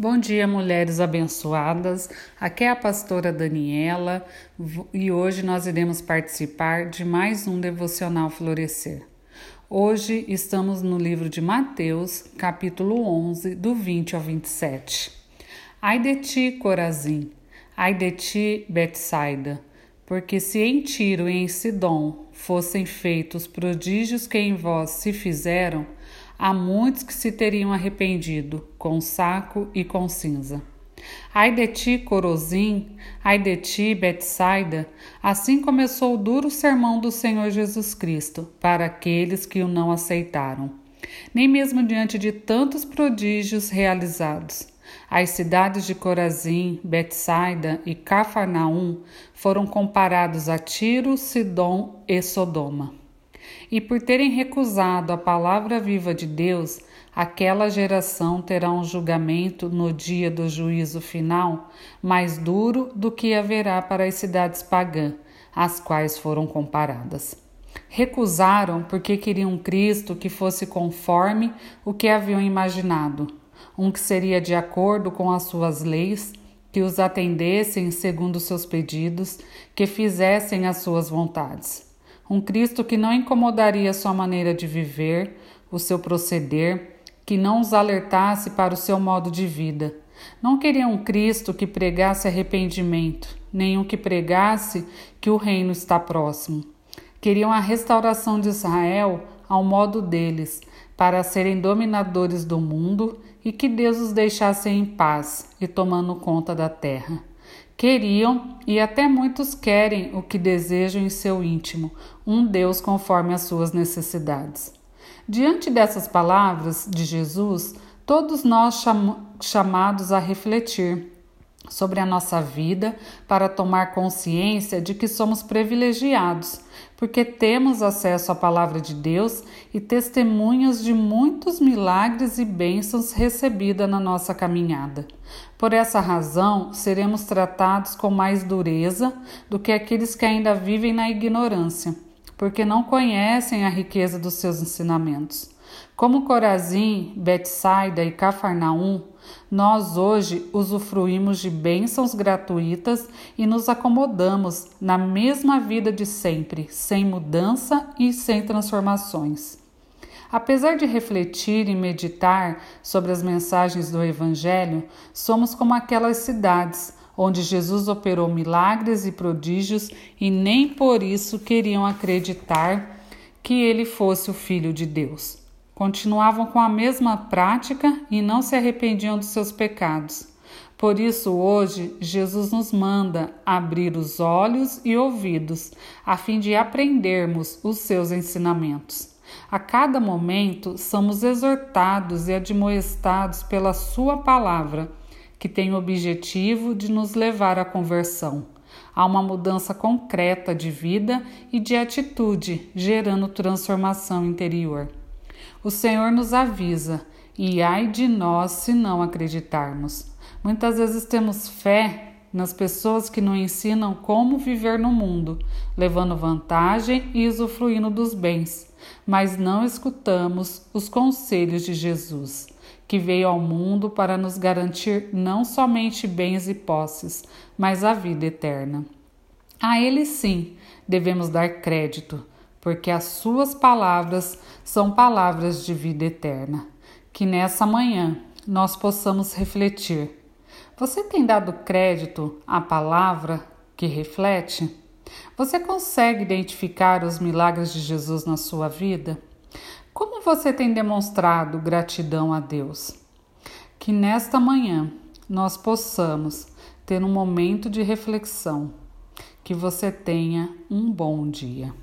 Bom dia, mulheres abençoadas. Aqui é a pastora Daniela e hoje nós iremos participar de mais um devocional Florescer. Hoje estamos no livro de Mateus, capítulo 11, do 20 ao 27. Ai de ti, Corazim, ai de ti, Betsaida, porque se em Tiro e em Sidom fossem feitos prodígios que em vós se fizeram, há muitos que se teriam arrependido, com saco e com cinza. Ai de ti, Corozim, ai de ti, Betsaida, assim começou o duro sermão do Senhor Jesus Cristo para aqueles que o não aceitaram. Nem mesmo diante de tantos prodígios realizados. As cidades de Corazim, Betsaida e Cafarnaum foram comparados a Tiro, Sidom e Sodoma. E por terem recusado a palavra viva de Deus, aquela geração terá um julgamento no dia do juízo final mais duro do que haverá para as cidades pagãs, às quais foram comparadas. Recusaram porque queriam Cristo que fosse conforme o que haviam imaginado, um que seria de acordo com as suas leis, que os atendessem segundo seus pedidos, que fizessem as suas vontades. Um Cristo que não incomodaria sua maneira de viver, o seu proceder, que não os alertasse para o seu modo de vida. Não queria um Cristo que pregasse arrependimento, nem um que pregasse que o reino está próximo. Queriam a restauração de Israel ao modo deles, para serem dominadores do mundo e que Deus os deixasse em paz e tomando conta da terra. Queriam e até muitos querem o que desejam em seu íntimo, um Deus conforme as suas necessidades. Diante dessas palavras de Jesus, todos nós cham chamados a refletir sobre a nossa vida para tomar consciência de que somos privilegiados, porque temos acesso à palavra de Deus e testemunhas de muitos milagres e bênçãos recebidas na nossa caminhada. Por essa razão, seremos tratados com mais dureza do que aqueles que ainda vivem na ignorância, porque não conhecem a riqueza dos seus ensinamentos. Como Corazim, Betsaida e Cafarnaum, nós hoje usufruímos de bênçãos gratuitas e nos acomodamos na mesma vida de sempre, sem mudança e sem transformações. Apesar de refletir e meditar sobre as mensagens do Evangelho, somos como aquelas cidades onde Jesus operou milagres e prodígios e nem por isso queriam acreditar que ele fosse o Filho de Deus. Continuavam com a mesma prática e não se arrependiam dos seus pecados. Por isso, hoje, Jesus nos manda abrir os olhos e ouvidos, a fim de aprendermos os seus ensinamentos. A cada momento, somos exortados e admoestados pela Sua palavra, que tem o objetivo de nos levar à conversão, a uma mudança concreta de vida e de atitude, gerando transformação interior. O Senhor nos avisa, e ai de nós se não acreditarmos. Muitas vezes temos fé nas pessoas que nos ensinam como viver no mundo, levando vantagem e usufruindo dos bens, mas não escutamos os conselhos de Jesus, que veio ao mundo para nos garantir não somente bens e posses, mas a vida eterna. A Ele sim devemos dar crédito porque as suas palavras são palavras de vida eterna. Que nessa manhã nós possamos refletir. Você tem dado crédito à palavra que reflete? Você consegue identificar os milagres de Jesus na sua vida? Como você tem demonstrado gratidão a Deus? Que nesta manhã nós possamos ter um momento de reflexão. Que você tenha um bom dia.